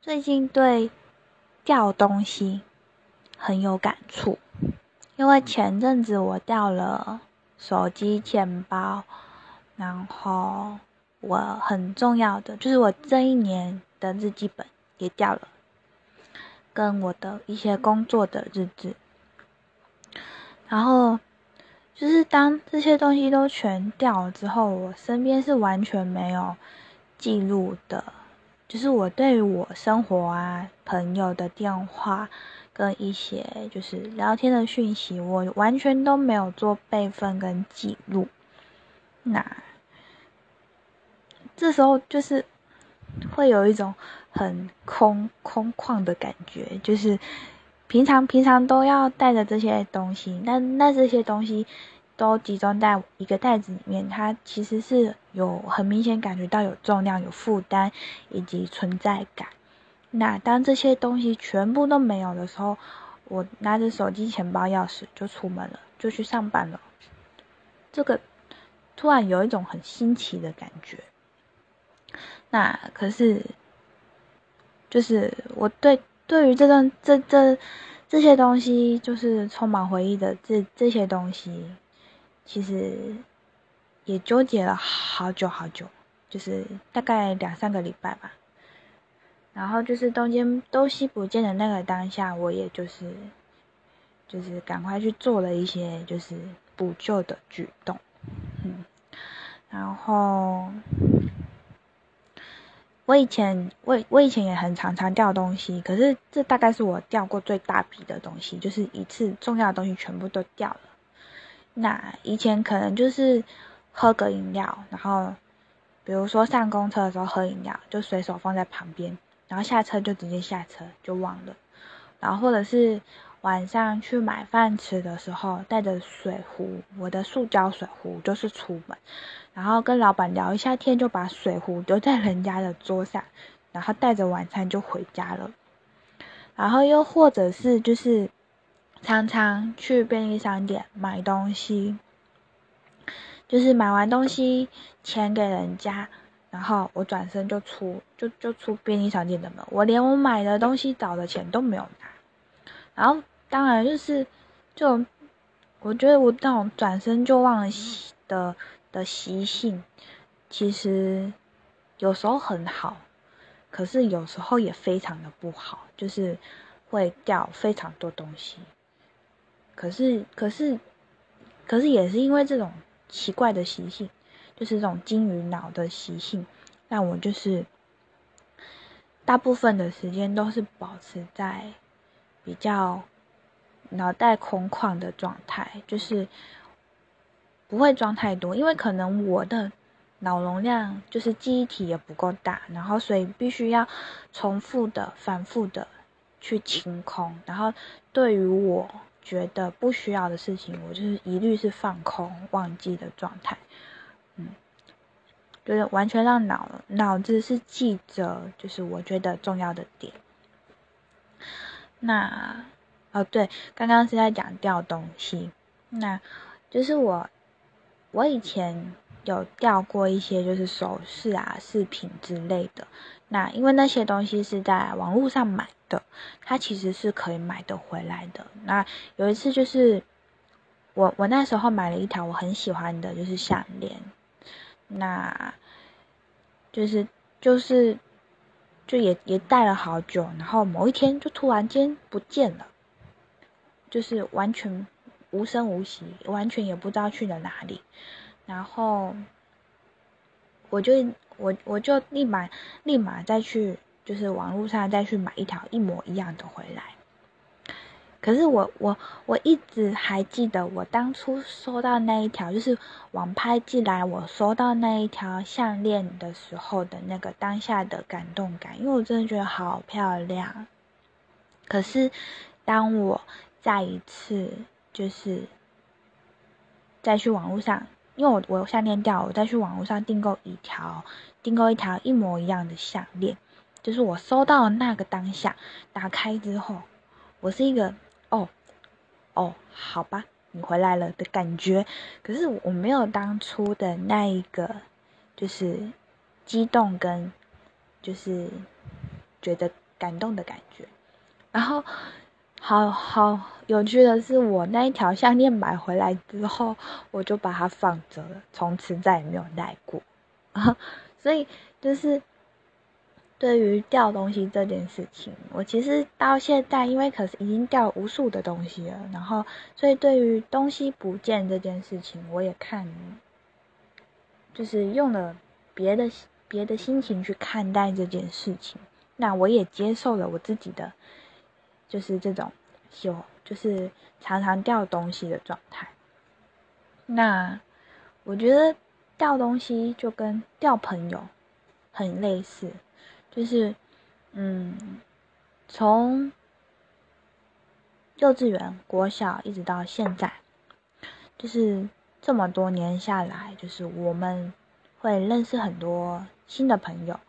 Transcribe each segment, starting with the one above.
最近对掉东西很有感触，因为前阵子我掉了手机、钱包，然后我很重要的就是我这一年的日记本也掉了，跟我的一些工作的日志，然后就是当这些东西都全掉了之后，我身边是完全没有记录的。就是我对于我生活啊、朋友的电话跟一些就是聊天的讯息，我完全都没有做备份跟记录。那这时候就是会有一种很空空旷的感觉，就是平常平常都要带着这些东西，那那这些东西。都集中在一个袋子里面，它其实是有很明显感觉到有重量、有负担以及存在感。那当这些东西全部都没有的时候，我拿着手机、钱包、钥匙就出门了，就去上班了。这个突然有一种很新奇的感觉。那可是，就是我对对于这段这这这些东西，就是充满回忆的这这些东西。其实也纠结了好久好久，就是大概两三个礼拜吧。然后就是东间东西不见的那个当下，我也就是就是赶快去做了一些就是补救的举动。嗯，然后我以前我我以前也很常常掉东西，可是这大概是我掉过最大笔的东西，就是一次重要的东西全部都掉了。那以前可能就是喝个饮料，然后比如说上公车的时候喝饮料，就随手放在旁边，然后下车就直接下车就忘了。然后或者是晚上去买饭吃的时候，带着水壶，我的塑胶水壶就是出门，然后跟老板聊一下天，就把水壶丢在人家的桌上，然后带着晚餐就回家了。然后又或者是就是。常常去便利商店买东西，就是买完东西钱给人家，然后我转身就出就就出便利商店的门，我连我买的东西找的钱都没有拿。然后当然就是就我觉得我那种转身就忘了的的习性，其实有时候很好，可是有时候也非常的不好，就是会掉非常多东西。可是，可是，可是，也是因为这种奇怪的习性，就是这种金鱼脑的习性，让我就是大部分的时间都是保持在比较脑袋空旷的状态，就是不会装太多，因为可能我的脑容量就是记忆体也不够大，然后所以必须要重复的、反复的去清空，然后对于我。觉得不需要的事情，我就是一律是放空、忘记的状态，嗯，就是完全让脑脑子是记着，就是我觉得重要的点。那哦对，刚刚是在讲掉东西，那就是我我以前有掉过一些就是首饰啊、饰品之类的，那因为那些东西是在网络上买。的，它其实是可以买得回来的。那有一次就是我我那时候买了一条我很喜欢的，就是项链，那就是就是就也也戴了好久，然后某一天就突然间不见了，就是完全无声无息，完全也不知道去了哪里。然后我就我我就立马立马再去。就是网络上再去买一条一模一样的回来，可是我我我一直还记得我当初收到那一条，就是网拍寄来我收到那一条项链的时候的那个当下的感动感，因为我真的觉得好漂亮。可是当我再一次就是再去网络上，因为我我项链掉了，我再去网络上订购一条订购一条一模一样的项链。就是我收到那个当下，打开之后，我是一个哦哦，好吧，你回来了的感觉。可是我没有当初的那一个，就是激动跟就是觉得感动的感觉。然后，好好有趣的是，我那一条项链买回来之后，我就把它放着了，从此再也没有戴过。所以就是。对于掉东西这件事情，我其实到现在，因为可是已经掉无数的东西了，然后所以对于东西不见这件事情，我也看，就是用了别的别的心情去看待这件事情。那我也接受了我自己的，就是这种有就是常常掉东西的状态。那我觉得掉东西就跟掉朋友很类似。就是，嗯，从幼稚园、国小一直到现在，就是这么多年下来，就是我们会认识很多新的朋友。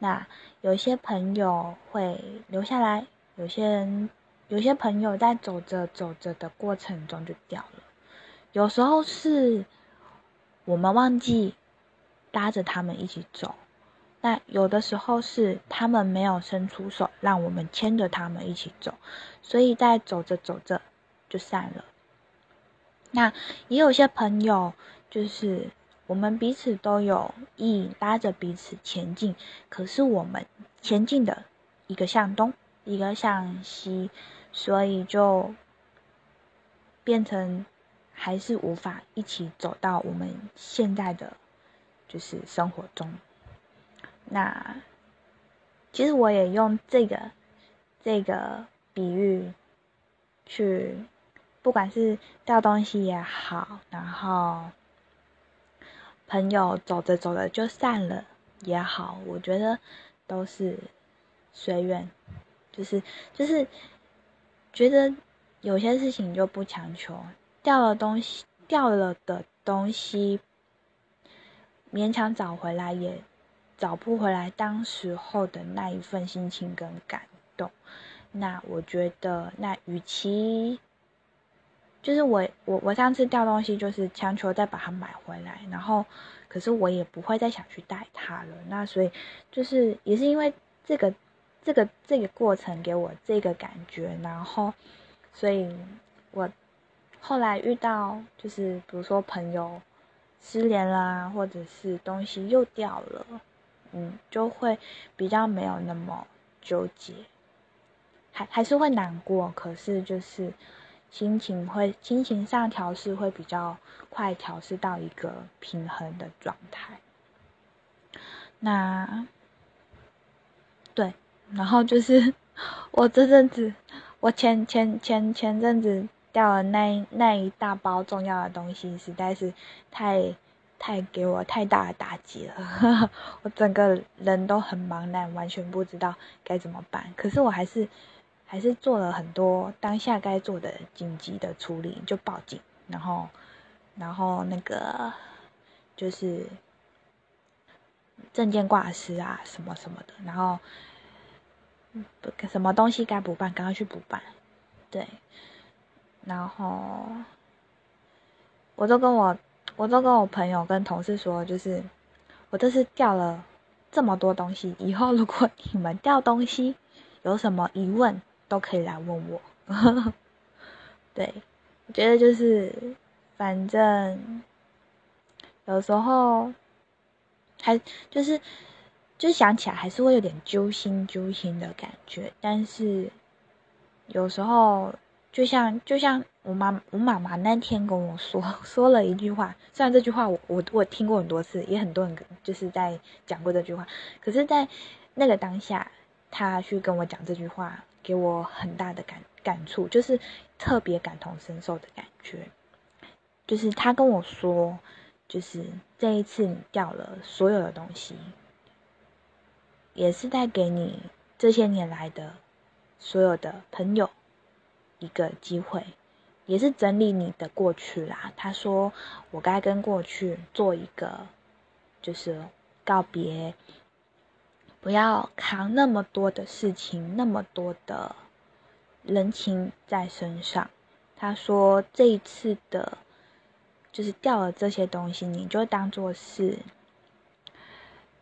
那有些朋友会留下来，有些人、有些朋友在走着走着的过程中就掉了。有时候是我们忘记拉着他们一起走。那有的时候是他们没有伸出手，让我们牵着他们一起走，所以在走着走着就散了。那也有些朋友，就是我们彼此都有意拉着彼此前进，可是我们前进的一个向东，一个向西，所以就变成还是无法一起走到我们现在的就是生活中。那其实我也用这个这个比喻去，不管是掉东西也好，然后朋友走着走着就散了也好，我觉得都是随缘，就是就是觉得有些事情就不强求，掉了东西掉了的东西，勉强找回来也。找不回来当时候的那一份心情跟感动，那我觉得，那与其就是我我我上次掉东西，就是强求再把它买回来，然后可是我也不会再想去带它了。那所以就是也是因为这个这个这个过程给我这个感觉，然后所以我后来遇到就是比如说朋友失联啦，或者是东西又掉了。嗯，就会比较没有那么纠结，还还是会难过，可是就是心情会心情上调试会比较快，调试到一个平衡的状态。那对，然后就是我这阵子，我前前前前阵子掉了那那一大包重要的东西，实在是太。太给我太大的打击了，我整个人都很茫然，完全不知道该怎么办。可是我还是还是做了很多当下该做的紧急的处理，就报警，然后然后那个就是证件挂失啊什么什么的，然后什么东西该补办，赶快去补办。对，然后我都跟我。我都跟我朋友、跟同事说，就是我这次掉了这么多东西，以后如果 你们掉东西有什么疑问，都可以来问我。对，我觉得就是反正有时候还就是就想起来还是会有点揪心揪心的感觉，但是有时候就像就像。我妈我妈妈那天跟我说 说了一句话，虽然这句话我我我听过很多次，也很多人就是在讲过这句话，可是，在那个当下，她去跟我讲这句话，给我很大的感感触，就是特别感同身受的感觉。就是她跟我说，就是这一次你掉了所有的东西，也是带给你这些年来的所有的朋友一个机会。也是整理你的过去啦。他说：“我该跟过去做一个，就是告别，不要扛那么多的事情，那么多的人情在身上。”他说：“这一次的，就是掉了这些东西，你就当做是，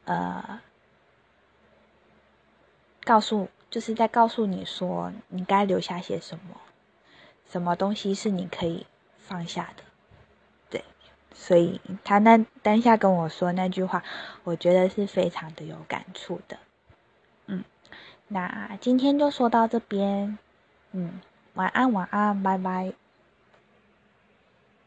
呃，告诉就是在告诉你说，你该留下些什么，什么东西是你可以放下的。对，所以他那当下跟我说那句话，我觉得是非常的有感触的。嗯，那今天就说到这边。嗯，晚安，晚安，拜拜。